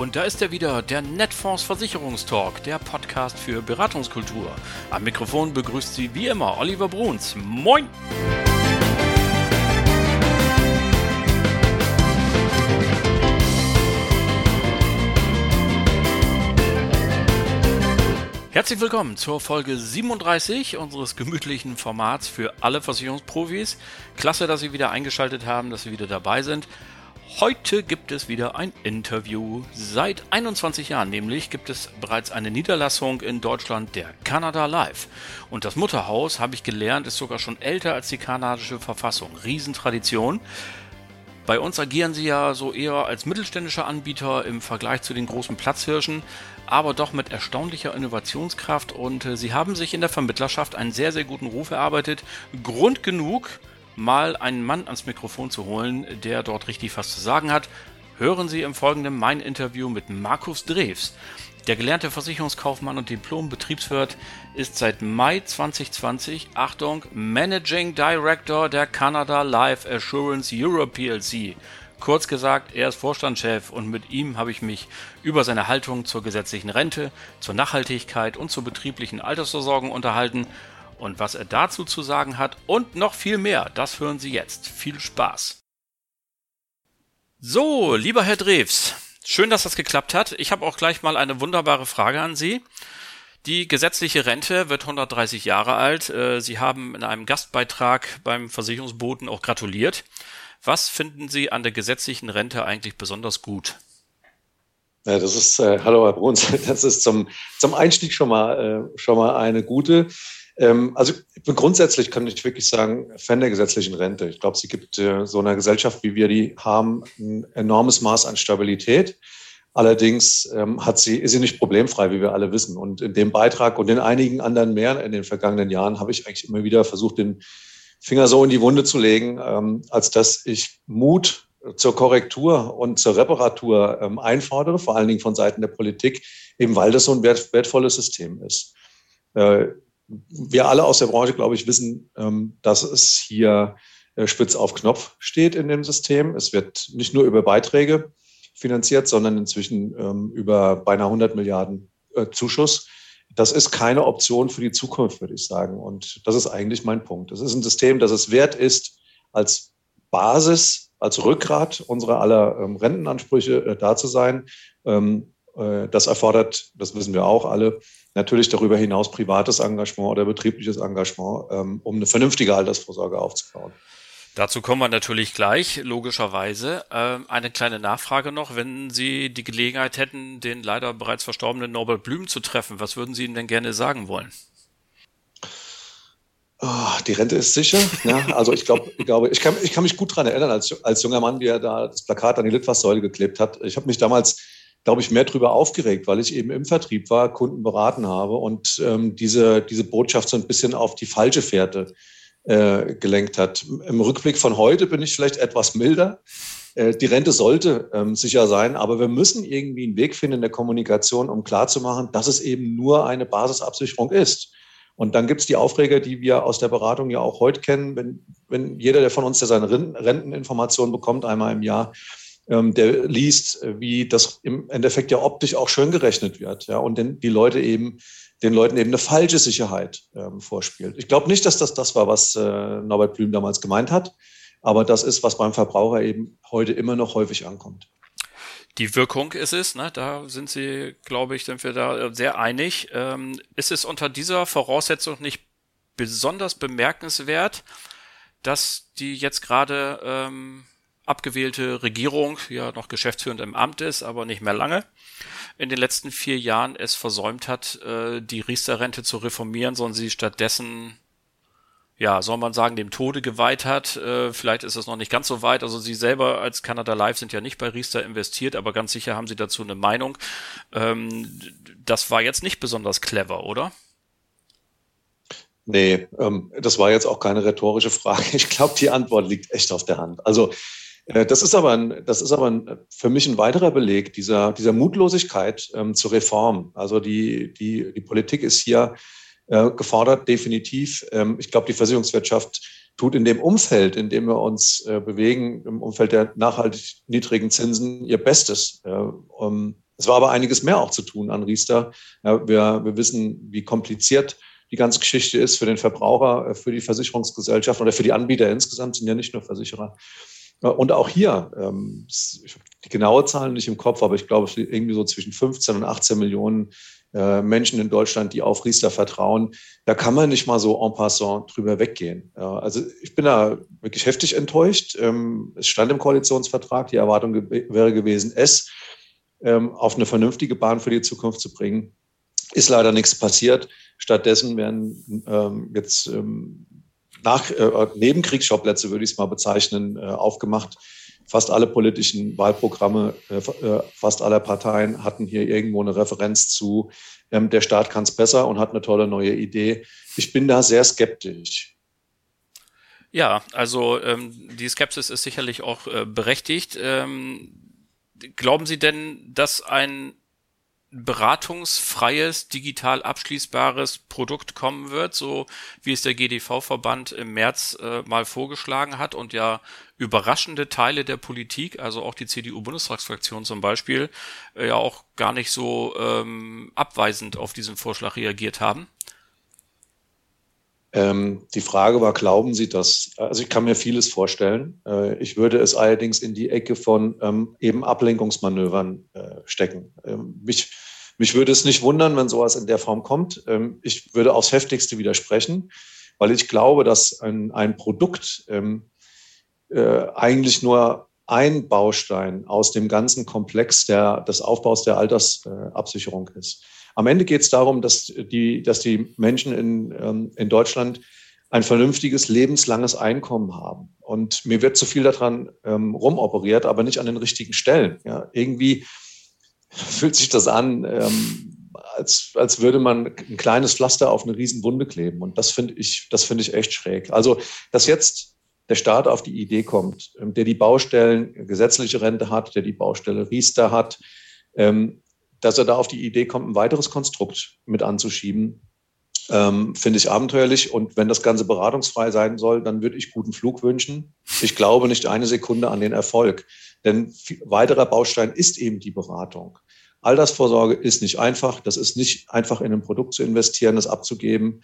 Und da ist er wieder, der Netfonds Versicherungstalk, der Podcast für Beratungskultur. Am Mikrofon begrüßt Sie wie immer Oliver Bruns. Moin! Herzlich willkommen zur Folge 37 unseres gemütlichen Formats für alle Versicherungsprofis. Klasse, dass Sie wieder eingeschaltet haben, dass Sie wieder dabei sind. Heute gibt es wieder ein Interview. Seit 21 Jahren nämlich gibt es bereits eine Niederlassung in Deutschland der Canada Live. Und das Mutterhaus, habe ich gelernt, ist sogar schon älter als die kanadische Verfassung. Riesentradition. Bei uns agieren sie ja so eher als mittelständischer Anbieter im Vergleich zu den großen Platzhirschen, aber doch mit erstaunlicher Innovationskraft und äh, sie haben sich in der Vermittlerschaft einen sehr, sehr guten Ruf erarbeitet. Grund genug, mal einen Mann ans Mikrofon zu holen, der dort richtig was zu sagen hat. Hören Sie im Folgenden mein Interview mit Markus Drews. Der gelernte Versicherungskaufmann und Diplom-Betriebswirt ist seit Mai 2020, Achtung, Managing Director der Canada Life Assurance Europe PLC. Kurz gesagt, er ist Vorstandschef und mit ihm habe ich mich über seine Haltung zur gesetzlichen Rente, zur Nachhaltigkeit und zur betrieblichen Altersversorgung unterhalten. Und was er dazu zu sagen hat und noch viel mehr, das hören Sie jetzt. Viel Spaß! So, lieber Herr Drews, Schön, dass das geklappt hat. Ich habe auch gleich mal eine wunderbare Frage an Sie. Die gesetzliche Rente wird 130 Jahre alt. Äh, Sie haben in einem Gastbeitrag beim Versicherungsboten auch gratuliert. Was finden Sie an der gesetzlichen Rente eigentlich besonders gut? Ja, das ist, äh, hallo Herr Bruns, das ist zum, zum Einstieg schon mal, äh, schon mal eine gute. Ähm, also grundsätzlich kann ich wirklich sagen, Fan der gesetzlichen Rente. Ich glaube, sie gibt äh, so einer Gesellschaft, wie wir die haben, ein enormes Maß an Stabilität. Allerdings ähm, hat sie, ist sie nicht problemfrei, wie wir alle wissen. Und in dem Beitrag und in einigen anderen mehr in den vergangenen Jahren habe ich eigentlich immer wieder versucht, den Finger so in die Wunde zu legen, ähm, als dass ich Mut zur Korrektur und zur Reparatur ähm, einfordere, vor allen Dingen von Seiten der Politik, eben weil das so ein wert, wertvolles System ist. Äh, wir alle aus der Branche, glaube ich, wissen, ähm, dass es hier äh, spitz auf Knopf steht in dem System. Es wird nicht nur über Beiträge finanziert, sondern inzwischen ähm, über beinahe 100 Milliarden äh, Zuschuss. Das ist keine Option für die Zukunft, würde ich sagen. Und das ist eigentlich mein Punkt. Das ist ein System, das es wert ist, als Basis, als Rückgrat unserer aller ähm, Rentenansprüche äh, da zu sein. Das erfordert, das wissen wir auch alle, natürlich darüber hinaus privates Engagement oder betriebliches Engagement, ähm, um eine vernünftige Altersvorsorge aufzubauen. Dazu kommen wir natürlich gleich, logischerweise. Ähm, eine kleine Nachfrage noch. Wenn Sie die Gelegenheit hätten, den leider bereits verstorbenen Norbert Blüm zu treffen, was würden Sie ihm denn gerne sagen wollen? Oh, die Rente ist sicher. Ja, also ich, glaub, ich glaube, ich kann, ich kann mich gut daran erinnern, als, als junger Mann, wie er da das Plakat an die Litfaßsäule geklebt hat. Ich habe mich damals glaube ich, mehr darüber aufgeregt, weil ich eben im Vertrieb war, Kunden beraten habe und ähm, diese, diese Botschaft so ein bisschen auf die falsche Fährte äh, gelenkt hat. Im Rückblick von heute bin ich vielleicht etwas milder. Äh, die Rente sollte ähm, sicher sein, aber wir müssen irgendwie einen Weg finden in der Kommunikation, um klarzumachen, dass es eben nur eine Basisabsicherung ist. Und dann gibt es die Aufreger, die wir aus der Beratung ja auch heute kennen, wenn, wenn jeder, der von uns, der seine Renteninformationen bekommt, einmal im Jahr, der liest, äh, wie das im Endeffekt ja optisch auch schön gerechnet wird, ja, und den, die Leute eben, den Leuten eben eine falsche Sicherheit ähm, vorspielt. Ich glaube nicht, dass das das war, was äh, Norbert Blüm damals gemeint hat, aber das ist, was beim Verbraucher eben heute immer noch häufig ankommt. Die Wirkung ist es, ne? da sind Sie, glaube ich, sind wir da sehr einig. Ähm, ist es unter dieser Voraussetzung nicht besonders bemerkenswert, dass die jetzt gerade ähm, abgewählte Regierung ja noch geschäftsführend im Amt ist, aber nicht mehr lange, in den letzten vier Jahren es versäumt hat, äh, die Riester-Rente zu reformieren, sondern sie stattdessen ja, soll man sagen, dem Tode geweiht hat. Äh, vielleicht ist es noch nicht ganz so weit. Also Sie selber als Canada Live sind ja nicht bei Riester investiert, aber ganz sicher haben Sie dazu eine Meinung. Ähm, das war jetzt nicht besonders clever, oder? Nee, ähm, das war jetzt auch keine rhetorische Frage. Ich glaube, die Antwort liegt echt auf der Hand. Also das ist aber, ein, das ist aber ein, für mich ein weiterer Beleg dieser, dieser Mutlosigkeit ähm, zur Reform. Also die, die, die Politik ist hier äh, gefordert, definitiv. Ähm, ich glaube, die Versicherungswirtschaft tut in dem Umfeld, in dem wir uns äh, bewegen, im Umfeld der nachhaltig niedrigen Zinsen, ihr Bestes. Äh, um, es war aber einiges mehr auch zu tun an Riester. Ja, wir, wir wissen, wie kompliziert die ganze Geschichte ist für den Verbraucher, äh, für die Versicherungsgesellschaft oder für die Anbieter insgesamt, sind ja nicht nur Versicherer. Äh, und auch hier, ähm, ich habe die genaue Zahlen nicht im Kopf, aber ich glaube, es irgendwie so zwischen 15 und 18 Millionen äh, Menschen in Deutschland, die auf Riester vertrauen. Da kann man nicht mal so en passant drüber weggehen. Also ich bin da wirklich heftig enttäuscht. Ähm, es stand im Koalitionsvertrag, die Erwartung wäre gewesen, es ähm, auf eine vernünftige Bahn für die Zukunft zu bringen. Ist leider nichts passiert. Stattdessen werden jetzt nach, äh, Nebenkriegsschauplätze, würde ich es mal bezeichnen, äh, aufgemacht. Fast alle politischen Wahlprogramme, äh, äh fast aller Parteien hatten hier irgendwo eine Referenz zu, ähm, der Staat kann es besser und hat eine tolle neue Idee. Ich bin da sehr skeptisch. Ja, also ähm, die Skepsis ist sicherlich auch äh, berechtigt. Ähm, glauben Sie denn, dass ein beratungsfreies, digital abschließbares Produkt kommen wird, so wie es der GDV-Verband im März äh, mal vorgeschlagen hat und ja überraschende Teile der Politik, also auch die CDU-Bundestagsfraktion zum Beispiel, äh, ja auch gar nicht so ähm, abweisend auf diesen Vorschlag reagiert haben? Ähm, die Frage war, glauben Sie das? Also ich kann mir vieles vorstellen. Äh, ich würde es allerdings in die Ecke von ähm, eben Ablenkungsmanövern äh, stecken. Ähm, mich, mich würde es nicht wundern, wenn sowas in der Form kommt. Ähm, ich würde aufs heftigste widersprechen, weil ich glaube, dass ein, ein Produkt ähm, äh, eigentlich nur ein Baustein aus dem ganzen Komplex der, des Aufbaus der Altersabsicherung ist. Am Ende geht es darum, dass die, dass die Menschen in, ähm, in Deutschland ein vernünftiges, lebenslanges Einkommen haben. Und mir wird zu viel daran ähm, rumoperiert, aber nicht an den richtigen Stellen. Ja, irgendwie fühlt sich das an, ähm, als, als würde man ein kleines Pflaster auf eine Riesenwunde kleben. Und das finde ich, das finde ich echt schräg. Also, dass jetzt der Staat auf die Idee kommt, ähm, der die Baustellen gesetzliche Rente hat, der die Baustelle Riester hat, ähm, dass er da auf die Idee kommt, ein weiteres Konstrukt mit anzuschieben, ähm, finde ich abenteuerlich. Und wenn das Ganze beratungsfrei sein soll, dann würde ich guten Flug wünschen. Ich glaube nicht eine Sekunde an den Erfolg. Denn weiterer Baustein ist eben die Beratung. Altersvorsorge ist nicht einfach. Das ist nicht einfach in ein Produkt zu investieren, das abzugeben,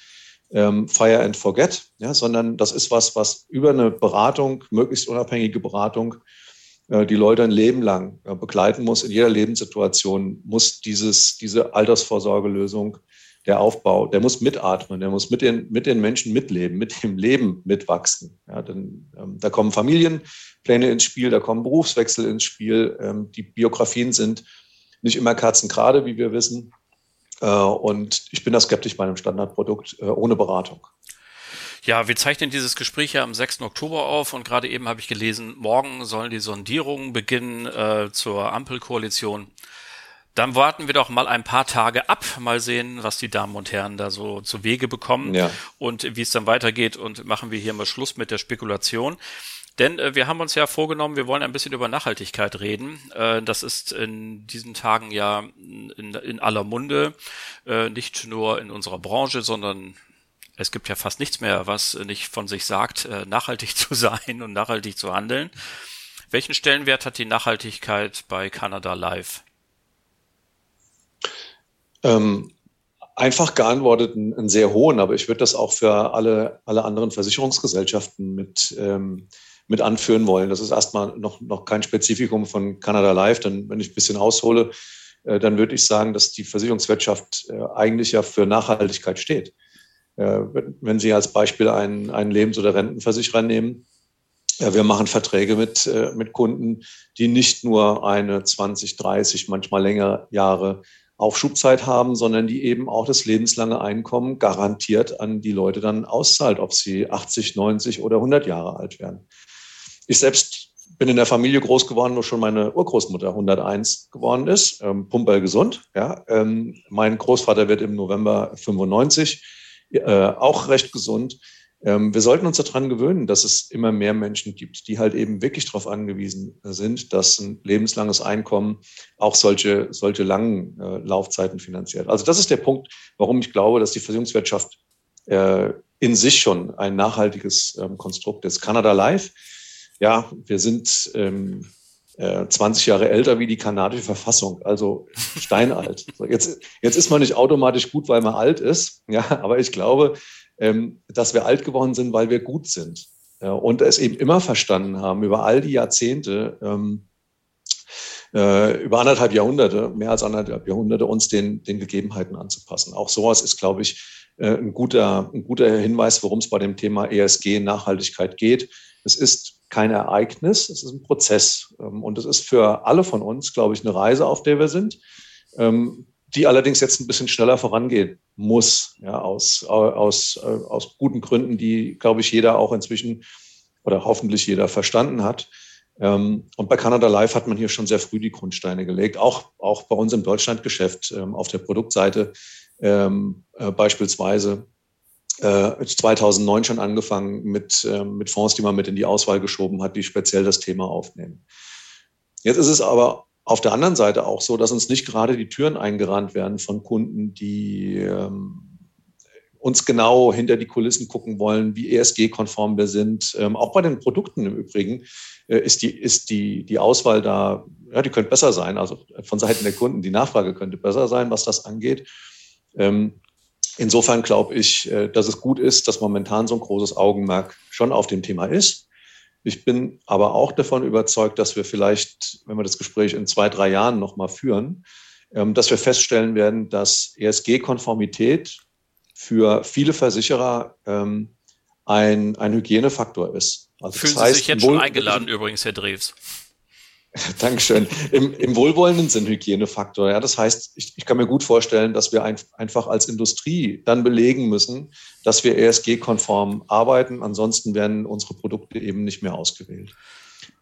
ähm, fire and forget, ja, sondern das ist was, was über eine Beratung, möglichst unabhängige Beratung, äh, die Leute ein Leben lang äh, begleiten muss. In jeder Lebenssituation muss dieses, diese Altersvorsorgelösung, der Aufbau, der muss mitatmen, der muss mit den, mit den Menschen mitleben, mit dem Leben mitwachsen. Ja, denn ähm, da kommen Familienpläne ins Spiel, da kommen Berufswechsel ins Spiel. Ähm, die Biografien sind nicht immer kerzengerade, wie wir wissen. Äh, und ich bin da skeptisch bei einem Standardprodukt äh, ohne Beratung. Ja, wir zeichnen dieses Gespräch ja am 6. Oktober auf und gerade eben habe ich gelesen, morgen sollen die Sondierungen beginnen äh, zur Ampelkoalition. Dann warten wir doch mal ein paar Tage ab, mal sehen, was die Damen und Herren da so zu Wege bekommen ja. und wie es dann weitergeht und machen wir hier mal Schluss mit der Spekulation. Denn äh, wir haben uns ja vorgenommen, wir wollen ein bisschen über Nachhaltigkeit reden. Äh, das ist in diesen Tagen ja in, in aller Munde, äh, nicht nur in unserer Branche, sondern es gibt ja fast nichts mehr, was nicht von sich sagt, äh, nachhaltig zu sein und nachhaltig zu handeln. Welchen Stellenwert hat die Nachhaltigkeit bei Canada Live? Ähm, einfach geantwortet einen, einen, sehr hohen, aber ich würde das auch für alle, alle anderen Versicherungsgesellschaften mit, ähm, mit anführen wollen. Das ist erstmal noch, noch kein Spezifikum von Canada Live, denn wenn ich ein bisschen aushole, äh, dann würde ich sagen, dass die Versicherungswirtschaft äh, eigentlich ja für Nachhaltigkeit steht. Äh, wenn Sie als Beispiel einen, einen Lebens- oder Rentenversicherer nehmen, ja, wir machen Verträge mit, äh, mit Kunden, die nicht nur eine 20, 30, manchmal längere Jahre Aufschubzeit haben, sondern die eben auch das lebenslange Einkommen garantiert an die Leute dann auszahlt, ob sie 80, 90 oder 100 Jahre alt werden. Ich selbst bin in der Familie groß geworden, wo schon meine Urgroßmutter 101 geworden ist, ähm, pumperl gesund. Ja. Ähm, mein Großvater wird im November 95 äh, auch recht gesund. Ähm, wir sollten uns daran gewöhnen, dass es immer mehr Menschen gibt, die halt eben wirklich darauf angewiesen sind, dass ein lebenslanges Einkommen auch solche, solche langen äh, Laufzeiten finanziert. Also das ist der Punkt, warum ich glaube, dass die Versicherungswirtschaft äh, in sich schon ein nachhaltiges ähm, Konstrukt ist. Canada Live, ja, wir sind ähm, äh, 20 Jahre älter wie die kanadische Verfassung, also steinalt. jetzt, jetzt ist man nicht automatisch gut, weil man alt ist, ja, aber ich glaube, dass wir alt geworden sind, weil wir gut sind. Ja, und es eben immer verstanden haben, über all die Jahrzehnte, ähm, äh, über anderthalb Jahrhunderte, mehr als anderthalb Jahrhunderte, uns den, den Gegebenheiten anzupassen. Auch sowas ist, glaube ich, äh, ein, guter, ein guter Hinweis, worum es bei dem Thema ESG Nachhaltigkeit geht. Es ist kein Ereignis, es ist ein Prozess. Ähm, und es ist für alle von uns, glaube ich, eine Reise, auf der wir sind, ähm, die allerdings jetzt ein bisschen schneller vorangehen muss, ja, aus, aus, aus guten Gründen, die, glaube ich, jeder auch inzwischen oder hoffentlich jeder verstanden hat. Ähm, und bei Canada Live hat man hier schon sehr früh die Grundsteine gelegt, auch, auch bei uns im Deutschlandgeschäft auf der Produktseite äh, beispielsweise 2009 äh, schon angefangen mit, mit Fonds, die man mit in die Auswahl geschoben hat, die speziell das Thema aufnehmen. Jetzt ist es aber auf der anderen Seite auch so, dass uns nicht gerade die Türen eingerannt werden von Kunden, die ähm, uns genau hinter die Kulissen gucken wollen, wie ESG-konform wir sind. Ähm, auch bei den Produkten im Übrigen äh, ist, die, ist die, die Auswahl da, ja, die könnte besser sein. Also von Seiten der Kunden, die Nachfrage könnte besser sein, was das angeht. Ähm, Insofern glaube ich, äh, dass es gut ist, dass momentan so ein großes Augenmerk schon auf dem Thema ist. Ich bin aber auch davon überzeugt, dass wir vielleicht, wenn wir das Gespräch in zwei, drei Jahren nochmal führen, ähm, dass wir feststellen werden, dass ESG-Konformität für viele Versicherer ähm, ein, ein Hygienefaktor ist. Also Fühlen das heißt, Sie sich jetzt schon eingeladen übrigens, Herr Drews? Dankeschön. Im, Im wohlwollenden Sinn Hygienefaktor. Ja, das heißt, ich, ich kann mir gut vorstellen, dass wir ein, einfach als Industrie dann belegen müssen, dass wir ESG-konform arbeiten. Ansonsten werden unsere Produkte eben nicht mehr ausgewählt.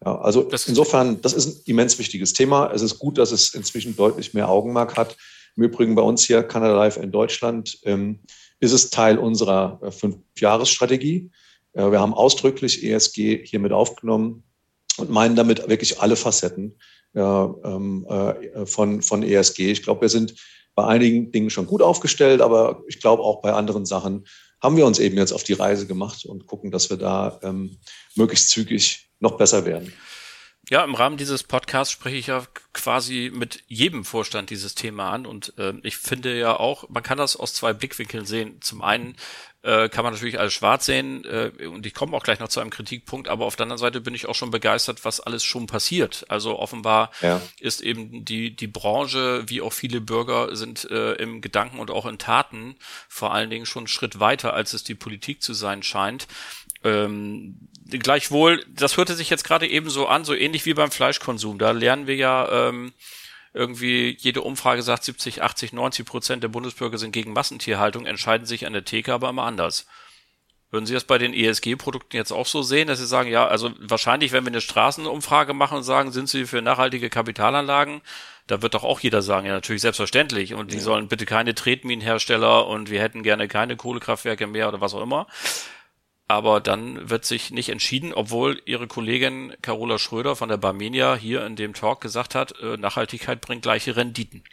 Ja, also das insofern, das ist ein immens wichtiges Thema. Es ist gut, dass es inzwischen deutlich mehr Augenmerk hat. Im Übrigen bei uns hier, Canada Life in Deutschland, ähm, ist es Teil unserer äh, Fünf-Jahres-Strategie. Äh, wir haben ausdrücklich ESG hier mit aufgenommen und meinen damit wirklich alle Facetten ja, ähm, äh, von, von ESG. Ich glaube, wir sind bei einigen Dingen schon gut aufgestellt, aber ich glaube auch bei anderen Sachen haben wir uns eben jetzt auf die Reise gemacht und gucken, dass wir da ähm, möglichst zügig noch besser werden. Ja, im Rahmen dieses Podcasts spreche ich ja quasi mit jedem Vorstand dieses Thema an und äh, ich finde ja auch, man kann das aus zwei Blickwinkeln sehen. Zum einen äh, kann man natürlich alles schwarz sehen äh, und ich komme auch gleich noch zu einem Kritikpunkt, aber auf der anderen Seite bin ich auch schon begeistert, was alles schon passiert. Also offenbar ja. ist eben die, die Branche, wie auch viele Bürger, sind äh, im Gedanken und auch in Taten vor allen Dingen schon einen Schritt weiter, als es die Politik zu sein scheint. Ähm, gleichwohl, das hörte sich jetzt gerade eben so an, so ähnlich wie beim Fleischkonsum. Da lernen wir ja ähm, irgendwie jede Umfrage sagt 70, 80, 90 Prozent der Bundesbürger sind gegen Massentierhaltung, entscheiden sich an der Theke aber immer anders. Würden Sie das bei den ESG-Produkten jetzt auch so sehen, dass Sie sagen, ja, also wahrscheinlich, wenn wir eine Straßenumfrage machen und sagen, sind Sie für nachhaltige Kapitalanlagen, da wird doch auch jeder sagen, ja, natürlich selbstverständlich. Und die ja. sollen bitte keine Tretminenhersteller und wir hätten gerne keine Kohlekraftwerke mehr oder was auch immer. Aber dann wird sich nicht entschieden, obwohl ihre Kollegin Carola Schröder von der Barmenia hier in dem Talk gesagt hat, äh, Nachhaltigkeit bringt gleiche Renditen.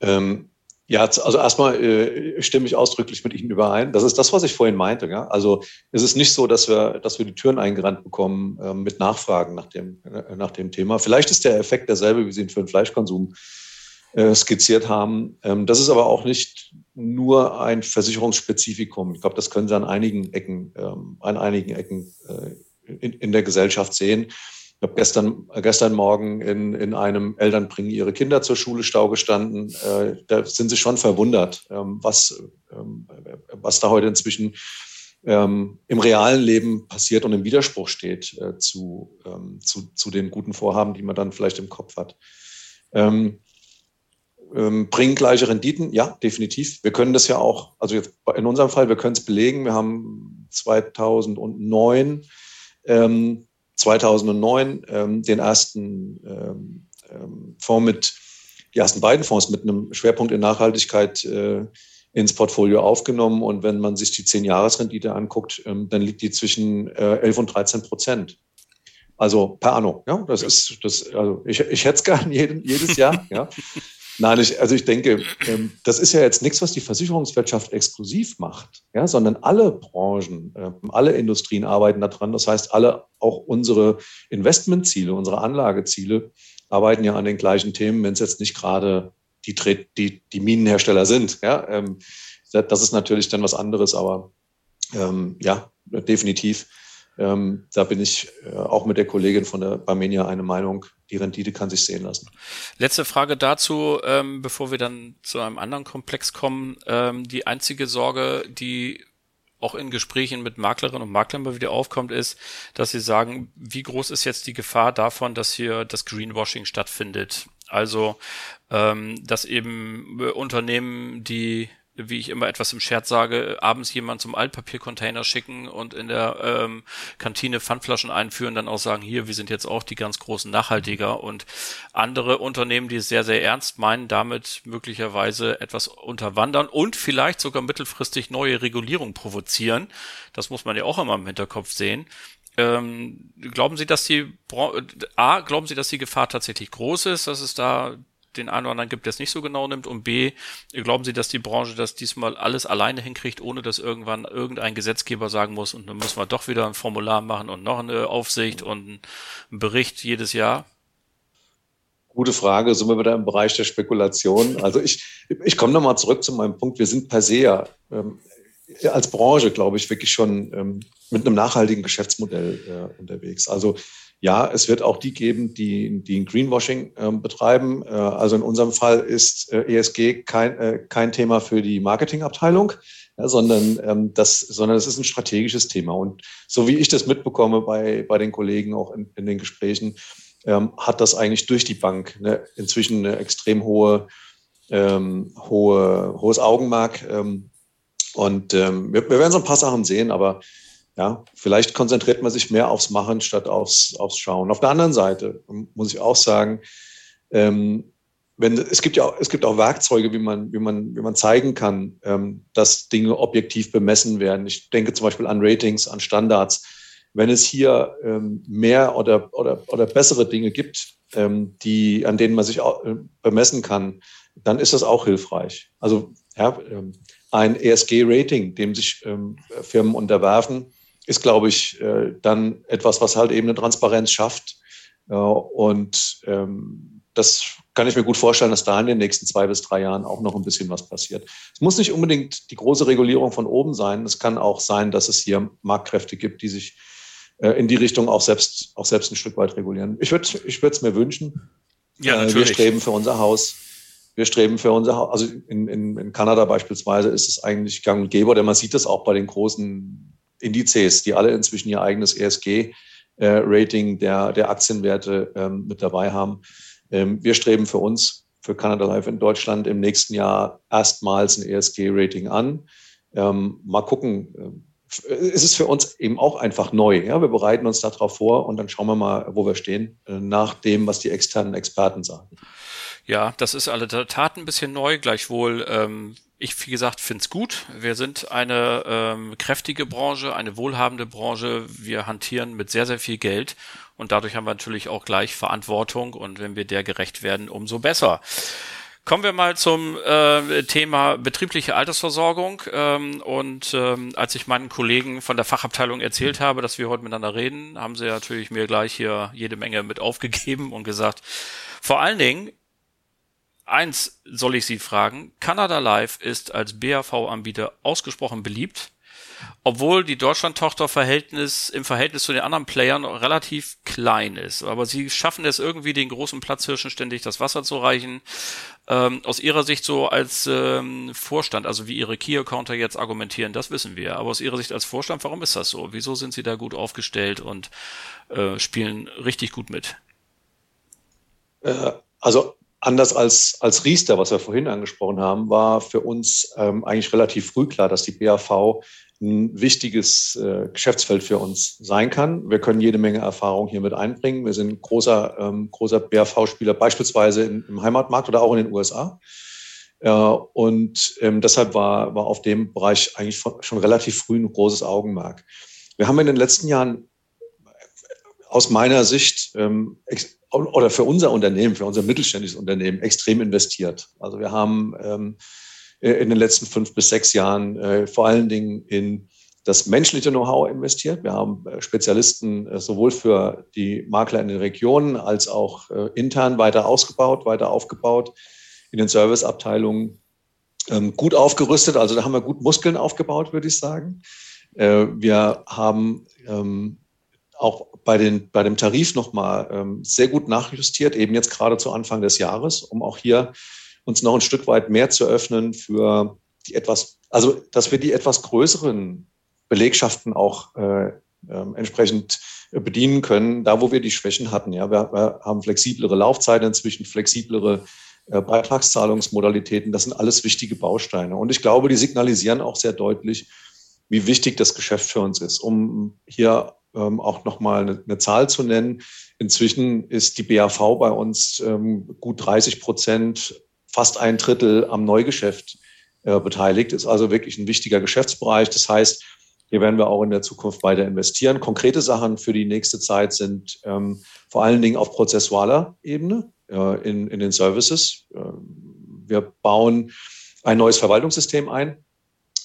Ähm, ja, also erstmal äh, stimme ich ausdrücklich mit Ihnen überein. Das ist das, was ich vorhin meinte. Ja? Also es ist nicht so, dass wir, dass wir die Türen eingerannt bekommen äh, mit Nachfragen nach dem, äh, nach dem Thema. Vielleicht ist der Effekt derselbe, wie Sie ihn für den Fleischkonsum äh, skizziert haben. Ähm, das ist aber auch nicht nur ein Versicherungsspezifikum. Ich glaube, das können Sie an einigen Ecken, ähm, an einigen Ecken äh, in, der Gesellschaft sehen. Ich habe gestern, gestern Morgen in, in einem Eltern bringen ihre Kinder zur Schule Stau gestanden. Äh, da sind sie schon verwundert, ähm, was, was da heute inzwischen im realen Leben passiert und im Widerspruch steht äh, zu, zu, zu den guten Vorhaben, die man dann vielleicht im Kopf hat. Ähm, bringen gleiche Renditen? Ja, definitiv. Wir können das ja auch, also jetzt in unserem Fall, wir können es belegen. Wir haben 2009, ähm, 2009 ähm, den ersten ähm, ähm, Fonds mit, die ersten beiden Fonds mit einem Schwerpunkt in Nachhaltigkeit äh, ins Portfolio aufgenommen. Und wenn man sich die 10-Jahres-Rendite anguckt, ähm, dann liegt die zwischen äh, 11 und 13 Prozent. Also per anno. Ja, das ist, das, also ich, ich hätte es gern jeden, jedes Jahr. Ja. Nein, ich, also ich denke, ähm, das ist ja jetzt nichts, was die Versicherungswirtschaft exklusiv macht, ja, sondern alle Branchen, ähm, alle Industrien arbeiten daran. Das heißt, alle, auch unsere Investmentziele, unsere Anlageziele arbeiten ja an den gleichen Themen, wenn es jetzt nicht gerade die, die, die Minenhersteller sind. Ja, ähm, das ist natürlich dann was anderes, aber ähm, ja, definitiv. Ähm, da bin ich äh, auch mit der Kollegin von der Barmenia eine Meinung, die Rendite kann sich sehen lassen. Letzte Frage dazu, ähm, bevor wir dann zu einem anderen Komplex kommen. Ähm, die einzige Sorge, die auch in Gesprächen mit Maklerinnen und Maklern mal wieder aufkommt, ist, dass sie sagen, wie groß ist jetzt die Gefahr davon, dass hier das Greenwashing stattfindet? Also, ähm, dass eben Unternehmen, die wie ich immer etwas im Scherz sage, abends jemand zum Altpapiercontainer schicken und in der ähm, Kantine Pfandflaschen einführen, dann auch sagen, hier, wir sind jetzt auch die ganz großen Nachhaltiger und andere Unternehmen, die es sehr, sehr ernst meinen, damit möglicherweise etwas unterwandern und vielleicht sogar mittelfristig neue Regulierung provozieren. Das muss man ja auch immer im Hinterkopf sehen. Ähm, glauben Sie, dass die A, glauben Sie, dass die Gefahr tatsächlich groß ist, dass es da den einen oder anderen gibt, der es nicht so genau nimmt? Und B, glauben Sie, dass die Branche das diesmal alles alleine hinkriegt, ohne dass irgendwann irgendein Gesetzgeber sagen muss, und dann müssen wir doch wieder ein Formular machen und noch eine Aufsicht und einen Bericht jedes Jahr? Gute Frage, sind wir wieder im Bereich der Spekulation. Also ich, ich komme nochmal zurück zu meinem Punkt. Wir sind per se ja ähm, als Branche, glaube ich, wirklich schon ähm, mit einem nachhaltigen Geschäftsmodell äh, unterwegs. Also ja, es wird auch die geben, die, die ein Greenwashing äh, betreiben. Äh, also in unserem Fall ist äh, ESG kein, äh, kein Thema für die Marketingabteilung, ja, sondern, ähm, das, sondern es ist ein strategisches Thema. Und so wie ich das mitbekomme bei, bei den Kollegen auch in, in den Gesprächen, ähm, hat das eigentlich durch die Bank ne, inzwischen eine extrem hohe, ähm, hohe, hohes Augenmerk. Ähm, und ähm, wir, wir werden so ein paar Sachen sehen, aber ja, vielleicht konzentriert man sich mehr aufs Machen statt aufs, aufs Schauen. Auf der anderen Seite muss ich auch sagen, ähm, wenn, es gibt ja es gibt auch Werkzeuge, wie man, wie man, wie man zeigen kann, ähm, dass Dinge objektiv bemessen werden. Ich denke zum Beispiel an Ratings, an Standards. Wenn es hier ähm, mehr oder, oder, oder bessere Dinge gibt, ähm, die, an denen man sich auch, äh, bemessen kann, dann ist das auch hilfreich. Also ja, ähm, ein ESG-Rating, dem sich ähm, Firmen unterwerfen, ist, glaube ich, äh, dann etwas, was halt eben eine Transparenz schafft. Äh, und ähm, das kann ich mir gut vorstellen, dass da in den nächsten zwei bis drei Jahren auch noch ein bisschen was passiert. Es muss nicht unbedingt die große Regulierung von oben sein. Es kann auch sein, dass es hier Marktkräfte gibt, die sich äh, in die Richtung auch selbst, auch selbst ein Stück weit regulieren. Ich würde ich würde es mir wünschen. Ja, natürlich. Wir streben für unser Haus. Wir streben für unser Haus. Also in, in, in Kanada beispielsweise ist es eigentlich gang und gäbe, denn man sieht das auch bei den großen Indizes, die alle inzwischen ihr eigenes ESG-Rating äh, der, der Aktienwerte ähm, mit dabei haben. Ähm, wir streben für uns, für Canada Life in Deutschland im nächsten Jahr erstmals ein ESG-Rating an. Ähm, mal gucken. Es ist für uns eben auch einfach neu. Ja? Wir bereiten uns darauf vor und dann schauen wir mal, wo wir stehen, äh, nach dem, was die externen Experten sagen. Ja, das ist alle Tat ein bisschen neu. Gleichwohl ähm, ich, wie gesagt, finde es gut. Wir sind eine ähm, kräftige Branche, eine wohlhabende Branche. Wir hantieren mit sehr, sehr viel Geld und dadurch haben wir natürlich auch gleich Verantwortung und wenn wir der gerecht werden, umso besser. Kommen wir mal zum äh, Thema betriebliche Altersversorgung. Ähm, und ähm, als ich meinen Kollegen von der Fachabteilung erzählt habe, dass wir heute miteinander reden, haben sie natürlich mir gleich hier jede Menge mit aufgegeben und gesagt, vor allen Dingen Eins soll ich Sie fragen. Canada Live ist als BAV-Anbieter ausgesprochen beliebt, obwohl die Deutschland-Tochter Verhältnis, im Verhältnis zu den anderen Playern relativ klein ist. Aber sie schaffen es irgendwie, den großen Platzhirschen ständig das Wasser zu reichen. Ähm, aus ihrer Sicht so als ähm, Vorstand, also wie ihre Key-Accounter jetzt argumentieren, das wissen wir. Aber aus ihrer Sicht als Vorstand, warum ist das so? Wieso sind sie da gut aufgestellt und äh, spielen richtig gut mit? Äh, also Anders als, als Riester, was wir vorhin angesprochen haben, war für uns ähm, eigentlich relativ früh klar, dass die BAV ein wichtiges äh, Geschäftsfeld für uns sein kann. Wir können jede Menge Erfahrung hier mit einbringen. Wir sind großer, ähm, großer BAV-Spieler, beispielsweise in, im Heimatmarkt oder auch in den USA. Äh, und ähm, deshalb war, war auf dem Bereich eigentlich schon relativ früh ein großes Augenmerk. Wir haben in den letzten Jahren aus meiner Sicht ähm, oder für unser Unternehmen, für unser mittelständisches Unternehmen extrem investiert. Also wir haben ähm, äh, in den letzten fünf bis sechs Jahren äh, vor allen Dingen in das menschliche Know-how investiert. Wir haben äh, Spezialisten äh, sowohl für die Makler in den Regionen als auch äh, intern weiter ausgebaut, weiter aufgebaut, in den Serviceabteilungen ähm, gut aufgerüstet. Also da haben wir gut Muskeln aufgebaut, würde ich sagen. Wir haben ähm, auch bei, den, bei dem Tarif nochmal ähm, sehr gut nachjustiert, eben jetzt gerade zu Anfang des Jahres, um auch hier uns noch ein Stück weit mehr zu öffnen für die etwas, also dass wir die etwas größeren Belegschaften auch äh, äh, entsprechend bedienen können, da wo wir die Schwächen hatten. Ja, wir, wir haben flexiblere Laufzeiten inzwischen, flexiblere äh, Beitragszahlungsmodalitäten. Das sind alles wichtige Bausteine. Und ich glaube, die signalisieren auch sehr deutlich, wie wichtig das Geschäft für uns ist. Um hier ähm, auch nochmal eine, eine Zahl zu nennen. Inzwischen ist die BAV bei uns ähm, gut 30 Prozent, fast ein Drittel am Neugeschäft äh, beteiligt. Ist also wirklich ein wichtiger Geschäftsbereich. Das heißt, hier werden wir auch in der Zukunft weiter investieren. Konkrete Sachen für die nächste Zeit sind ähm, vor allen Dingen auf prozessualer Ebene äh, in, in den Services. Äh, wir bauen ein neues Verwaltungssystem ein.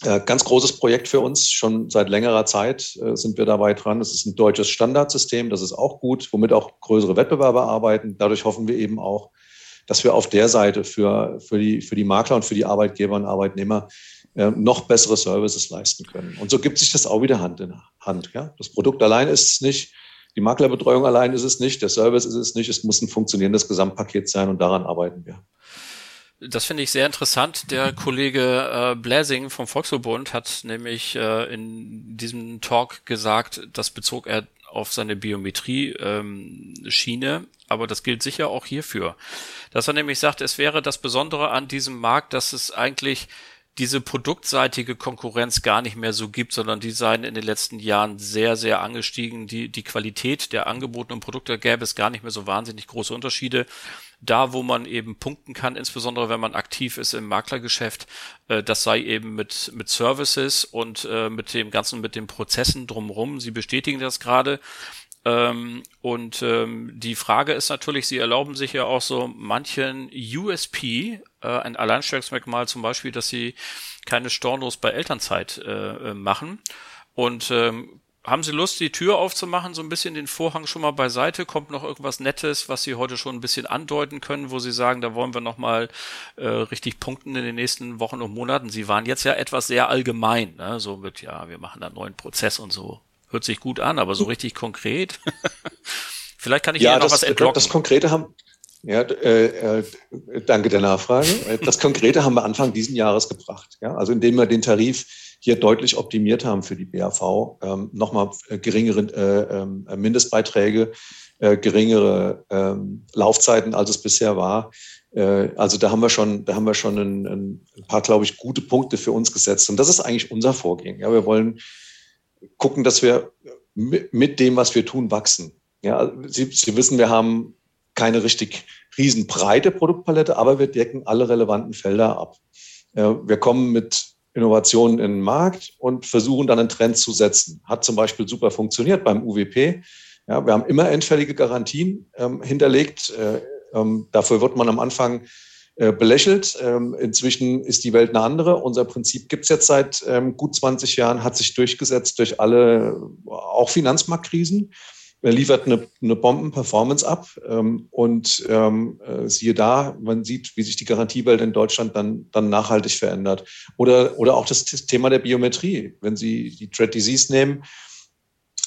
Äh, ganz großes Projekt für uns. Schon seit längerer Zeit äh, sind wir dabei dran. Es ist ein deutsches Standardsystem. Das ist auch gut, womit auch größere Wettbewerber arbeiten. Dadurch hoffen wir eben auch, dass wir auf der Seite für, für, die, für die Makler und für die Arbeitgeber und Arbeitnehmer äh, noch bessere Services leisten können. Und so gibt sich das auch wieder Hand in Hand. Ja? Das Produkt allein ist es nicht, die Maklerbetreuung allein ist es nicht, der Service ist es nicht, es muss ein funktionierendes Gesamtpaket sein und daran arbeiten wir. Das finde ich sehr interessant. Der Kollege äh, Blasing vom Volksverbund hat nämlich äh, in diesem Talk gesagt, das bezog er auf seine Biometrie-Schiene, ähm, aber das gilt sicher auch hierfür. Dass er nämlich sagt, es wäre das Besondere an diesem Markt, dass es eigentlich diese produktseitige Konkurrenz gar nicht mehr so gibt, sondern die seien in den letzten Jahren sehr, sehr angestiegen. Die, die Qualität der angebotenen Produkte gäbe es gar nicht mehr so wahnsinnig große Unterschiede. Da, wo man eben punkten kann, insbesondere wenn man aktiv ist im Maklergeschäft, äh, das sei eben mit, mit Services und äh, mit dem Ganzen, mit den Prozessen drumherum. Sie bestätigen das gerade. Ähm, und ähm, die Frage ist natürlich, sie erlauben sich ja auch so manchen USP, äh, ein Alleinstellungsmerkmal zum Beispiel, dass sie keine Stornos bei Elternzeit äh, äh, machen. Und ähm, haben Sie Lust, die Tür aufzumachen, so ein bisschen den Vorhang schon mal beiseite? Kommt noch irgendwas Nettes, was Sie heute schon ein bisschen andeuten können, wo Sie sagen, da wollen wir noch mal äh, richtig punkten in den nächsten Wochen und Monaten? Sie waren jetzt ja etwas sehr allgemein, ne? so mit, ja, wir machen da einen neuen Prozess und so. Hört sich gut an, aber so richtig konkret. Vielleicht kann ich ja, noch das, was entlocken. Das Konkrete haben, ja, äh, äh, danke der Nachfrage. Das Konkrete haben wir Anfang diesen Jahres gebracht. Ja, also indem wir den Tarif hier deutlich optimiert haben für die BAV, ähm, nochmal äh, geringere äh, äh, Mindestbeiträge, äh, geringere äh, Laufzeiten, als es bisher war. Äh, also da haben wir schon, da haben wir schon ein, ein paar, glaube ich, gute Punkte für uns gesetzt. Und das ist eigentlich unser Vorgehen. Ja, wir wollen gucken, dass wir mit dem, was wir tun, wachsen. Ja, Sie, Sie wissen, wir haben keine richtig riesenbreite Produktpalette, aber wir decken alle relevanten Felder ab. Wir kommen mit Innovationen in den Markt und versuchen dann einen Trend zu setzen. Hat zum Beispiel super funktioniert beim UWP. Ja, wir haben immer endfällige Garantien ähm, hinterlegt. Äh, ähm, dafür wird man am Anfang äh, belächelt. Ähm, inzwischen ist die Welt eine andere. Unser Prinzip gibt es jetzt seit ähm, gut 20 Jahren, hat sich durchgesetzt durch alle, auch Finanzmarktkrisen. Er liefert eine, eine Bomben-Performance ab ähm, und ähm, äh, siehe da, man sieht, wie sich die Garantiewelt in Deutschland dann, dann nachhaltig verändert. Oder, oder auch das Thema der Biometrie. Wenn Sie die Dread Disease nehmen,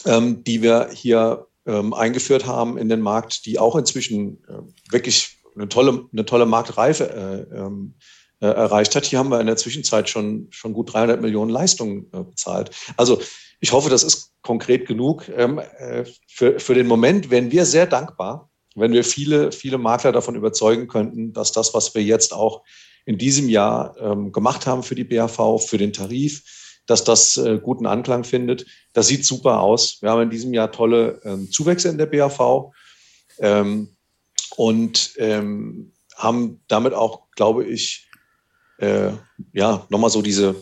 ähm, die wir hier ähm, eingeführt haben in den Markt, die auch inzwischen äh, wirklich eine tolle, eine tolle Marktreife äh, ähm, äh, erreicht hat. Hier haben wir in der Zwischenzeit schon, schon gut 300 Millionen Leistungen äh, bezahlt. Also ich hoffe, das ist konkret genug. Ähm, äh, für, für den Moment wären wir sehr dankbar, wenn wir viele, viele Makler davon überzeugen könnten, dass das, was wir jetzt auch in diesem Jahr ähm, gemacht haben für die BAV, für den Tarif, dass das äh, guten Anklang findet. Das sieht super aus. Wir haben in diesem Jahr tolle ähm, Zuwächse in der BAV. Ähm, und ähm, haben damit auch, glaube ich, äh, ja, nochmal so diese,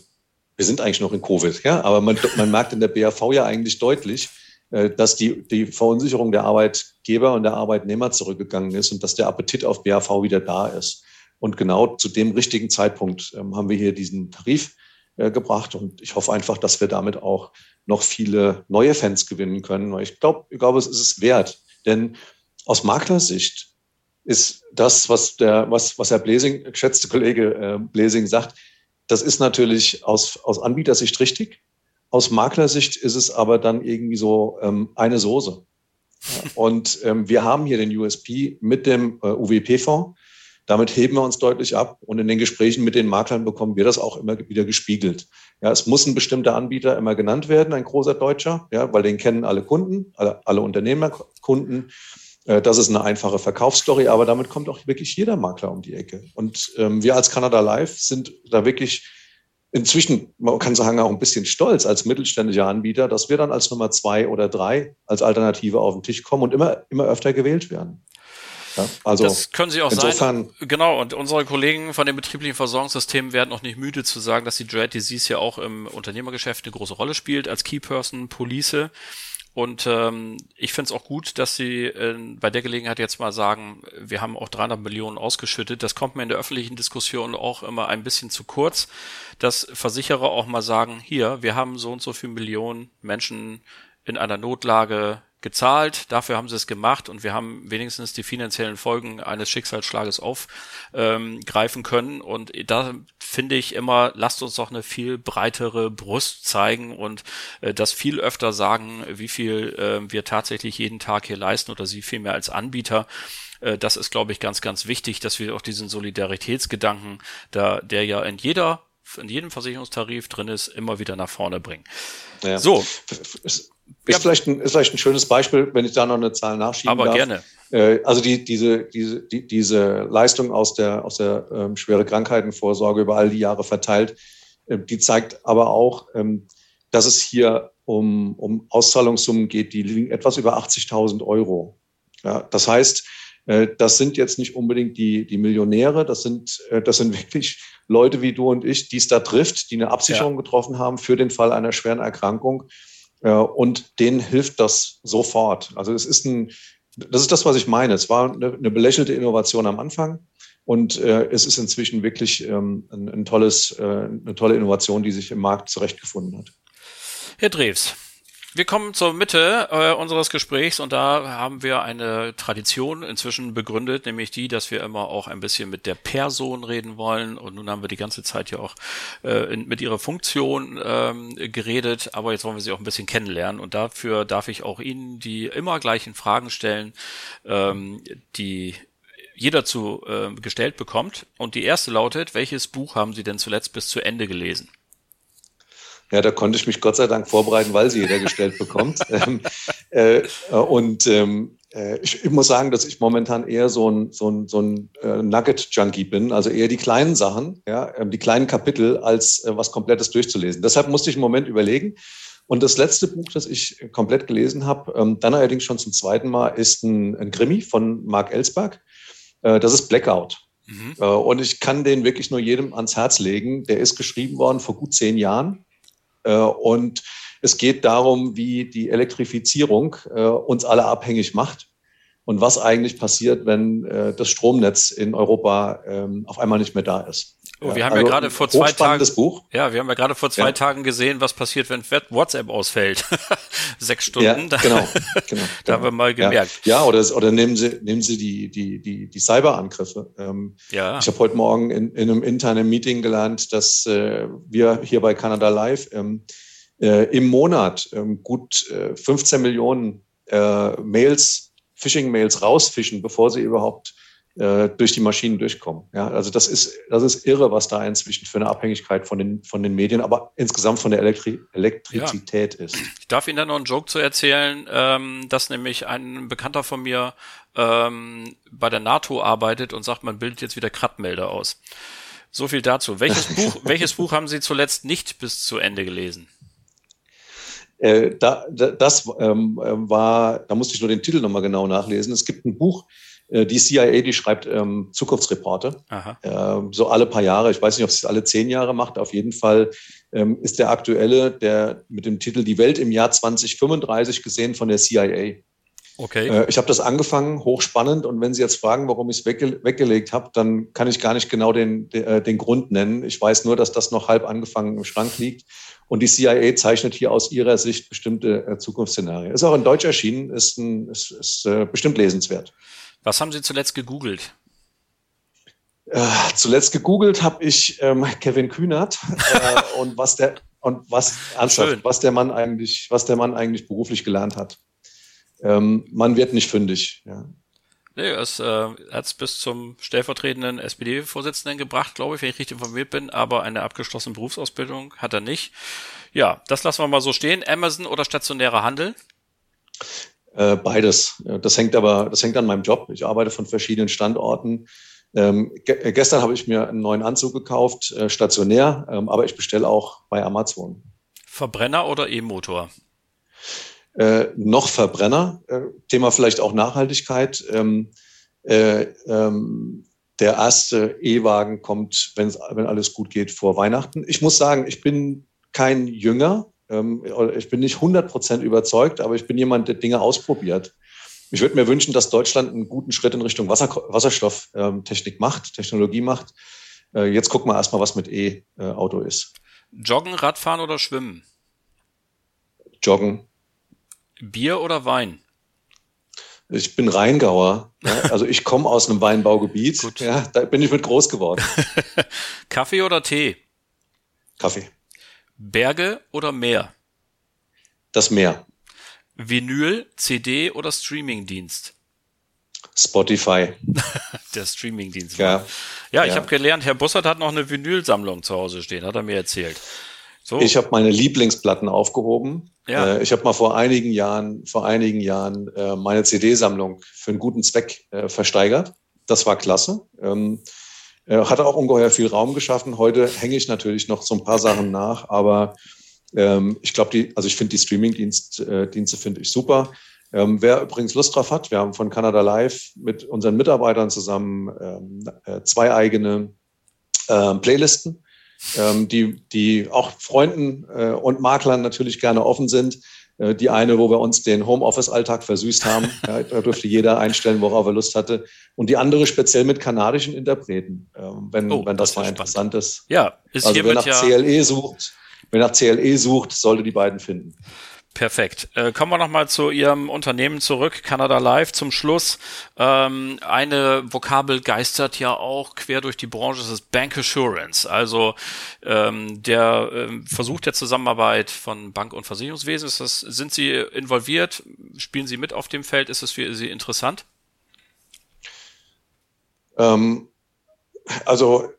wir sind eigentlich noch in Covid, ja, aber man, man merkt in der BAV ja eigentlich deutlich, äh, dass die, die Verunsicherung der Arbeitgeber und der Arbeitnehmer zurückgegangen ist und dass der Appetit auf BAV wieder da ist. Und genau zu dem richtigen Zeitpunkt ähm, haben wir hier diesen Tarif äh, gebracht. Und ich hoffe einfach, dass wir damit auch noch viele neue Fans gewinnen können. Ich glaube, ich glaube, es ist es wert. Denn aus Maklersicht ist das, was der, was, was Herr Blesing, geschätzte Kollege äh, Blesing sagt, das ist natürlich aus, aus Anbietersicht richtig. Aus Maklersicht ist es aber dann irgendwie so ähm, eine Soße. Und ähm, wir haben hier den USP mit dem äh, UWP-Fonds. Damit heben wir uns deutlich ab und in den Gesprächen mit den Maklern bekommen wir das auch immer wieder gespiegelt. Ja, es muss ein bestimmter Anbieter immer genannt werden, ein großer Deutscher, ja, weil den kennen alle Kunden, alle, alle Unternehmerkunden. Äh, das ist eine einfache Verkaufsstory, aber damit kommt auch wirklich jeder Makler um die Ecke. Und ähm, wir als Canada Live sind da wirklich inzwischen, man kann sagen, auch ein bisschen stolz als mittelständischer Anbieter, dass wir dann als Nummer zwei oder drei als Alternative auf den Tisch kommen und immer, immer öfter gewählt werden. Ja, also das können sie auch insofern, sein. Genau, und unsere Kollegen von den betrieblichen Versorgungssystemen werden auch nicht müde zu sagen, dass die Dread Disease ja auch im Unternehmergeschäft eine große Rolle spielt, als Keyperson, Police. Und ähm, ich finde es auch gut, dass sie äh, bei der Gelegenheit jetzt mal sagen, wir haben auch 300 Millionen ausgeschüttet. Das kommt mir in der öffentlichen Diskussion auch immer ein bisschen zu kurz, dass Versicherer auch mal sagen, hier, wir haben so und so viele Millionen Menschen in einer Notlage gezahlt, dafür haben sie es gemacht und wir haben wenigstens die finanziellen Folgen eines Schicksalsschlages aufgreifen ähm, können. Und da finde ich immer, lasst uns doch eine viel breitere Brust zeigen und äh, das viel öfter sagen, wie viel äh, wir tatsächlich jeden Tag hier leisten oder sie vielmehr als Anbieter äh, das ist, glaube ich, ganz, ganz wichtig, dass wir auch diesen Solidaritätsgedanken, da, der ja in jeder, in jedem Versicherungstarif drin ist, immer wieder nach vorne bringen. Ja. So. Ist, ja. vielleicht ein, ist vielleicht ein schönes Beispiel, wenn ich da noch eine Zahl nachschieben Aber darf. gerne. Äh, also die, diese, diese, die, diese Leistung aus der, aus der ähm, schwere Krankheitenvorsorge über all die Jahre verteilt, äh, die zeigt aber auch, ähm, dass es hier um, um Auszahlungssummen geht, die liegen etwas über 80.000 Euro. Ja, das heißt, äh, das sind jetzt nicht unbedingt die, die Millionäre, das sind, äh, das sind wirklich Leute wie du und ich, die es da trifft, die eine Absicherung ja. getroffen haben für den Fall einer schweren Erkrankung äh, und denen hilft das sofort. Also es ist ein, das ist das, was ich meine. Es war eine, eine belächelte Innovation am Anfang. Und äh, es ist inzwischen wirklich ähm, ein, ein tolles, äh, eine tolle Innovation, die sich im Markt zurechtgefunden hat. Herr Drews, wir kommen zur Mitte äh, unseres Gesprächs und da haben wir eine Tradition inzwischen begründet, nämlich die, dass wir immer auch ein bisschen mit der Person reden wollen. Und nun haben wir die ganze Zeit ja auch äh, in, mit ihrer Funktion ähm, geredet, aber jetzt wollen wir sie auch ein bisschen kennenlernen. Und dafür darf ich auch Ihnen die immer gleichen Fragen stellen, ähm, die jeder zu äh, gestellt bekommt. Und die erste lautet, welches Buch haben Sie denn zuletzt bis zu Ende gelesen? Ja, da konnte ich mich Gott sei Dank vorbereiten, weil sie jeder gestellt bekommt. ähm, äh, und ähm, äh, ich, ich, muss sagen, dass ich momentan eher so ein, so ein, so ein äh, Nugget-Junkie bin, also eher die kleinen Sachen, ja, ähm, die kleinen Kapitel, als äh, was Komplettes durchzulesen. Deshalb musste ich im Moment überlegen. Und das letzte Buch, das ich komplett gelesen habe, ähm, dann allerdings schon zum zweiten Mal, ist ein, ein Krimi von Mark Ellsberg. Äh, das ist Blackout. Mhm. Äh, und ich kann den wirklich nur jedem ans Herz legen. Der ist geschrieben worden vor gut zehn Jahren. Äh, und es geht darum, wie die Elektrifizierung äh, uns alle abhängig macht und was eigentlich passiert, wenn äh, das Stromnetz in Europa ähm, auf einmal nicht mehr da ist. Oh, wir haben also ja gerade vor zwei Tagen Buch. Ja, wir haben ja gerade vor zwei ja. Tagen gesehen, was passiert, wenn WhatsApp ausfällt. Sechs Stunden. Ja, genau, genau. da haben wir mal gemerkt. Ja, ja oder, oder nehmen Sie, nehmen Sie die, die, die, die Cyberangriffe. Ähm, ja. Ich habe heute Morgen in, in einem internen Meeting gelernt, dass äh, wir hier bei Canada Live ähm, äh, im Monat ähm, gut äh, 15 Millionen äh, Mails, Phishing-Mails rausfischen, bevor sie überhaupt äh, durch die Maschinen durchkommen. Ja, also das ist, das ist irre, was da inzwischen für eine Abhängigkeit von den, von den Medien, aber insgesamt von der Elektri Elektrizität ja. ist. Ich darf Ihnen da noch einen Joke zu erzählen, ähm, dass nämlich ein Bekannter von mir ähm, bei der NATO arbeitet und sagt, man bildet jetzt wieder Krattmelder aus. So viel dazu. Welches Buch, welches Buch haben Sie zuletzt nicht bis zu Ende gelesen? Äh, da, da, das ähm, war, da musste ich nur den Titel nochmal genau nachlesen. Es gibt ein Buch, die CIA, die schreibt ähm, Zukunftsreporte. Äh, so alle paar Jahre. Ich weiß nicht, ob sie es alle zehn Jahre macht. Auf jeden Fall ähm, ist der aktuelle, der mit dem Titel Die Welt im Jahr 2035 gesehen von der CIA. Okay. Äh, ich habe das angefangen, hochspannend. Und wenn Sie jetzt fragen, warum ich es wegge weggelegt habe, dann kann ich gar nicht genau den, den, äh, den Grund nennen. Ich weiß nur, dass das noch halb angefangen im Schrank liegt. Und die CIA zeichnet hier aus ihrer Sicht bestimmte äh, Zukunftsszenarien. Ist auch in Deutsch erschienen, ist, ein, ist, ist äh, bestimmt lesenswert. Was haben Sie zuletzt gegoogelt? Äh, zuletzt gegoogelt habe ich ähm, Kevin Kühnert äh, und was der und was ernsthaft, was der Mann eigentlich, was der Mann eigentlich beruflich gelernt hat. Ähm, man wird nicht fündig. Ja. Nee, er äh, hat es bis zum stellvertretenden SPD-Vorsitzenden gebracht, glaube ich, wenn ich richtig informiert bin, aber eine abgeschlossene Berufsausbildung hat er nicht. Ja, das lassen wir mal so stehen. Amazon oder stationärer Handel? Äh, beides. Das hängt aber, das hängt an meinem Job. Ich arbeite von verschiedenen Standorten. Ähm, ge äh, gestern habe ich mir einen neuen Anzug gekauft, äh, stationär, ähm, aber ich bestelle auch bei Amazon. Verbrenner oder E-Motor? Äh, noch Verbrenner. Äh, Thema vielleicht auch Nachhaltigkeit. Ähm, äh, ähm, der erste E-Wagen kommt, wenn alles gut geht, vor Weihnachten. Ich muss sagen, ich bin kein Jünger. Ähm, ich bin nicht 100 Prozent überzeugt, aber ich bin jemand, der Dinge ausprobiert. Ich würde mir wünschen, dass Deutschland einen guten Schritt in Richtung Wasser, Wasserstofftechnik macht, Technologie macht. Äh, jetzt gucken wir erstmal, was mit E-Auto ist. Joggen, Radfahren oder Schwimmen? Joggen. Bier oder Wein? Ich bin Rheingauer. Also ich komme aus einem Weinbaugebiet. Gut. Ja, da bin ich mit groß geworden. Kaffee oder Tee? Kaffee. Berge oder Meer? Das Meer. Vinyl, CD oder Streamingdienst? Spotify. Der Streamingdienst. Ja, ja ich ja. habe gelernt, Herr Bussert hat noch eine Vinylsammlung zu Hause stehen, hat er mir erzählt. So. Ich habe meine Lieblingsplatten aufgehoben. Ja. Äh, ich habe mal vor einigen Jahren, vor einigen Jahren äh, meine CD-Sammlung für einen guten Zweck äh, versteigert. Das war klasse. Ähm, hatte auch ungeheuer viel Raum geschaffen. Heute hänge ich natürlich noch so ein paar Sachen nach, aber ähm, ich glaube, die, also ich finde die Streaming-Dienste Dienste finde ich super. Ähm, wer übrigens Lust drauf hat, wir haben von Canada Live mit unseren Mitarbeitern zusammen ähm, zwei eigene äh, Playlisten ähm, die, die auch Freunden äh, und Maklern natürlich gerne offen sind. Äh, die eine, wo wir uns den Homeoffice-Alltag versüßt haben. ja, da durfte jeder einstellen, worauf er Lust hatte. Und die andere speziell mit kanadischen Interpreten, äh, wenn, oh, wenn das, das mal interessant ist. Ja, ist also wer nach ja CLE sucht, wer nach CLE sucht, sollte die beiden finden. Perfekt. Äh, kommen wir nochmal zu Ihrem Unternehmen zurück, Canada Live zum Schluss. Ähm, eine Vokabel geistert ja auch quer durch die Branche, das ist Bank Assurance. Also ähm, der ähm, Versuch der Zusammenarbeit von Bank- und Versicherungswesen. Ist das, sind Sie involviert? Spielen Sie mit auf dem Feld? Ist es für Sie interessant? Ähm, also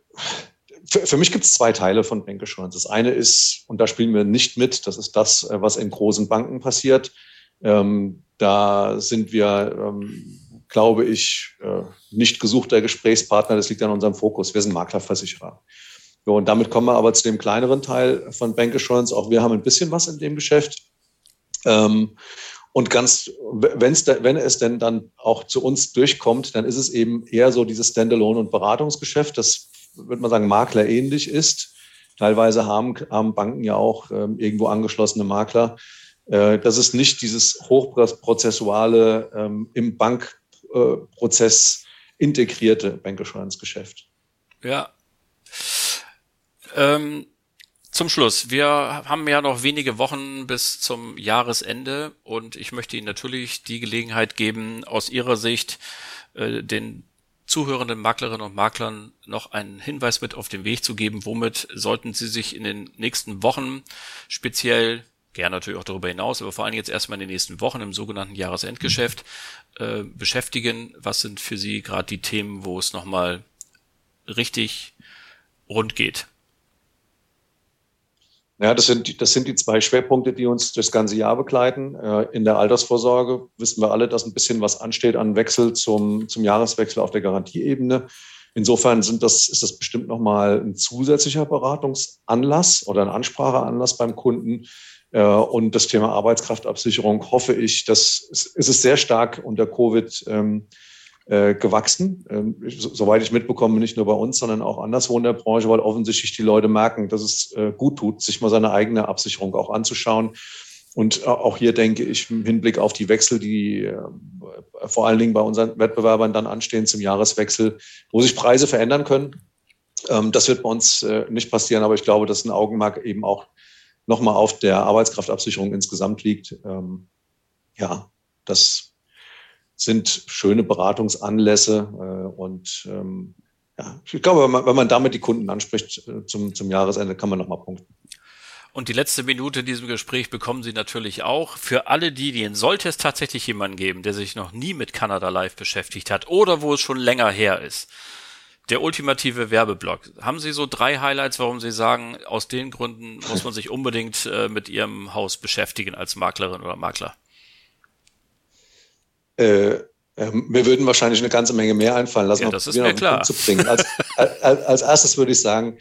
für, für mich gibt es zwei Teile von Bank Assurance. Das eine ist, und da spielen wir nicht mit, das ist das, äh, was in großen Banken passiert. Ähm, da sind wir, ähm, glaube ich, äh, nicht gesuchter Gesprächspartner. Das liegt an unserem Fokus. Wir sind Maklerversicherer. So, und damit kommen wir aber zu dem kleineren Teil von Bank Assurance. Auch wir haben ein bisschen was in dem Geschäft. Ähm, und ganz, wenn's wenn es denn dann auch zu uns durchkommt, dann ist es eben eher so dieses Standalone- und Beratungsgeschäft. Das würde man sagen, Makler ähnlich ist. Teilweise haben, haben Banken ja auch ähm, irgendwo angeschlossene Makler. Äh, das ist nicht dieses hochprozessuale, ähm, im Bankprozess äh, integrierte Bankassurance-Geschäft. Ja. Ähm, zum Schluss. Wir haben ja noch wenige Wochen bis zum Jahresende und ich möchte Ihnen natürlich die Gelegenheit geben, aus Ihrer Sicht äh, den zuhörenden Maklerinnen und Maklern noch einen Hinweis mit auf den Weg zu geben, womit sollten sie sich in den nächsten Wochen speziell, gerne natürlich auch darüber hinaus, aber vor allem jetzt erstmal in den nächsten Wochen im sogenannten Jahresendgeschäft äh, beschäftigen. Was sind für Sie gerade die Themen, wo es nochmal richtig rund geht? Ja, das sind, das sind die zwei Schwerpunkte, die uns das ganze Jahr begleiten. Äh, in der Altersvorsorge wissen wir alle, dass ein bisschen was ansteht an Wechsel zum, zum Jahreswechsel auf der Garantieebene. Insofern sind das, ist das bestimmt nochmal ein zusätzlicher Beratungsanlass oder ein Anspracheanlass beim Kunden. Äh, und das Thema Arbeitskraftabsicherung hoffe ich, das ist, ist es sehr stark unter Covid ähm, äh, gewachsen. Ähm, so, soweit ich mitbekomme, nicht nur bei uns, sondern auch anderswo in der Branche, weil offensichtlich die Leute merken, dass es äh, gut tut, sich mal seine eigene Absicherung auch anzuschauen. Und auch hier denke ich im Hinblick auf die Wechsel, die äh, vor allen Dingen bei unseren Wettbewerbern dann anstehen zum Jahreswechsel, wo sich Preise verändern können. Ähm, das wird bei uns äh, nicht passieren, aber ich glaube, dass ein Augenmerk eben auch nochmal auf der Arbeitskraftabsicherung insgesamt liegt. Ähm, ja, das sind schöne Beratungsanlässe äh, und ähm, ja, ich glaube, wenn man, wenn man damit die Kunden anspricht äh, zum, zum Jahresende, kann man nochmal punkten. Und die letzte Minute in diesem Gespräch bekommen Sie natürlich auch. Für alle diejenigen, sollte es tatsächlich jemanden geben, der sich noch nie mit Canada Live beschäftigt hat oder wo es schon länger her ist, der ultimative Werbeblock. Haben Sie so drei Highlights, warum Sie sagen, aus den Gründen muss man sich unbedingt äh, mit Ihrem Haus beschäftigen als Maklerin oder Makler? Äh, äh, mir würden wahrscheinlich eine ganze Menge mehr einfallen lassen, ja, das ist mir klar. Zu bringen. Als, als, als erstes würde ich sagen,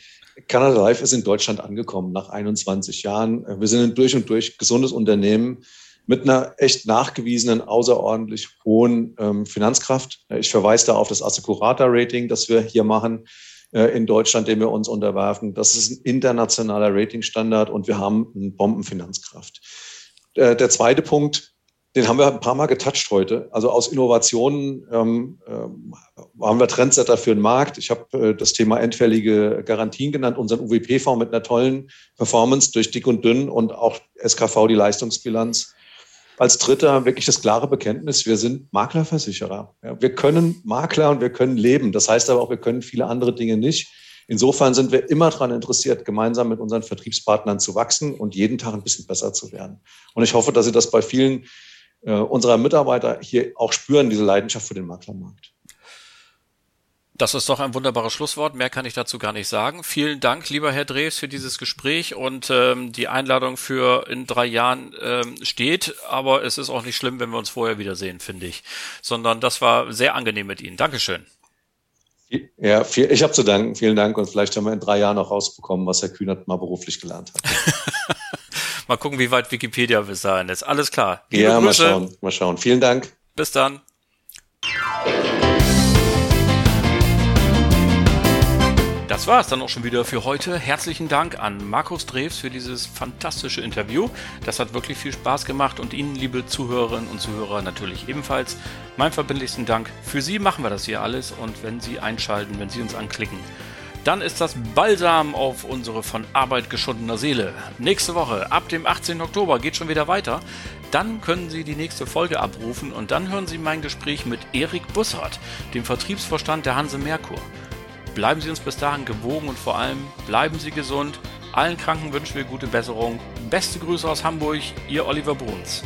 Canada Life ist in Deutschland angekommen nach 21 Jahren. Wir sind ein durch und durch gesundes Unternehmen mit einer echt nachgewiesenen, außerordentlich hohen ähm, Finanzkraft. Ich verweise da auf das Assecurata-Rating, das wir hier machen äh, in Deutschland, dem wir uns unterwerfen. Das ist ein internationaler Ratingstandard und wir haben eine Bombenfinanzkraft. Äh, der zweite Punkt, den haben wir ein paar Mal getoucht heute. Also aus Innovationen ähm, ähm, haben wir Trendsetter für den Markt. Ich habe äh, das Thema endfällige Garantien genannt, unseren UWP-Fonds mit einer tollen Performance durch dick und dünn und auch SKV die Leistungsbilanz. Als dritter wirklich das klare Bekenntnis, wir sind Maklerversicherer. Ja, wir können Makler und wir können leben. Das heißt aber auch, wir können viele andere Dinge nicht. Insofern sind wir immer daran interessiert, gemeinsam mit unseren Vertriebspartnern zu wachsen und jeden Tag ein bisschen besser zu werden. Und ich hoffe, dass Sie das bei vielen äh, unserer Mitarbeiter hier auch spüren, diese Leidenschaft für den Maklermarkt. Das ist doch ein wunderbares Schlusswort. Mehr kann ich dazu gar nicht sagen. Vielen Dank, lieber Herr Drews, für dieses Gespräch und ähm, die Einladung für in drei Jahren ähm, steht. Aber es ist auch nicht schlimm, wenn wir uns vorher wiedersehen, finde ich. Sondern das war sehr angenehm mit Ihnen. Dankeschön. Ja, viel, ich habe zu danken. Vielen Dank und vielleicht haben wir in drei Jahren noch rausbekommen, was Herr Kühnert mal beruflich gelernt hat. Mal gucken, wie weit Wikipedia bis dahin ist. Alles klar. Liebe ja, Grüße. mal schauen. Mal schauen. Vielen Dank. Bis dann. Das war es dann auch schon wieder für heute. Herzlichen Dank an Markus Drews für dieses fantastische Interview. Das hat wirklich viel Spaß gemacht und Ihnen, liebe Zuhörerinnen und Zuhörer, natürlich ebenfalls. Mein verbindlichsten Dank. Für Sie machen wir das hier alles und wenn Sie einschalten, wenn Sie uns anklicken, dann ist das Balsam auf unsere von Arbeit geschundene Seele. Nächste Woche, ab dem 18. Oktober, geht schon wieder weiter. Dann können Sie die nächste Folge abrufen und dann hören Sie mein Gespräch mit Erik Bussard, dem Vertriebsvorstand der Hanse Merkur. Bleiben Sie uns bis dahin gewogen und vor allem bleiben Sie gesund. Allen Kranken wünschen wir gute Besserung. Beste Grüße aus Hamburg, Ihr Oliver Bruns.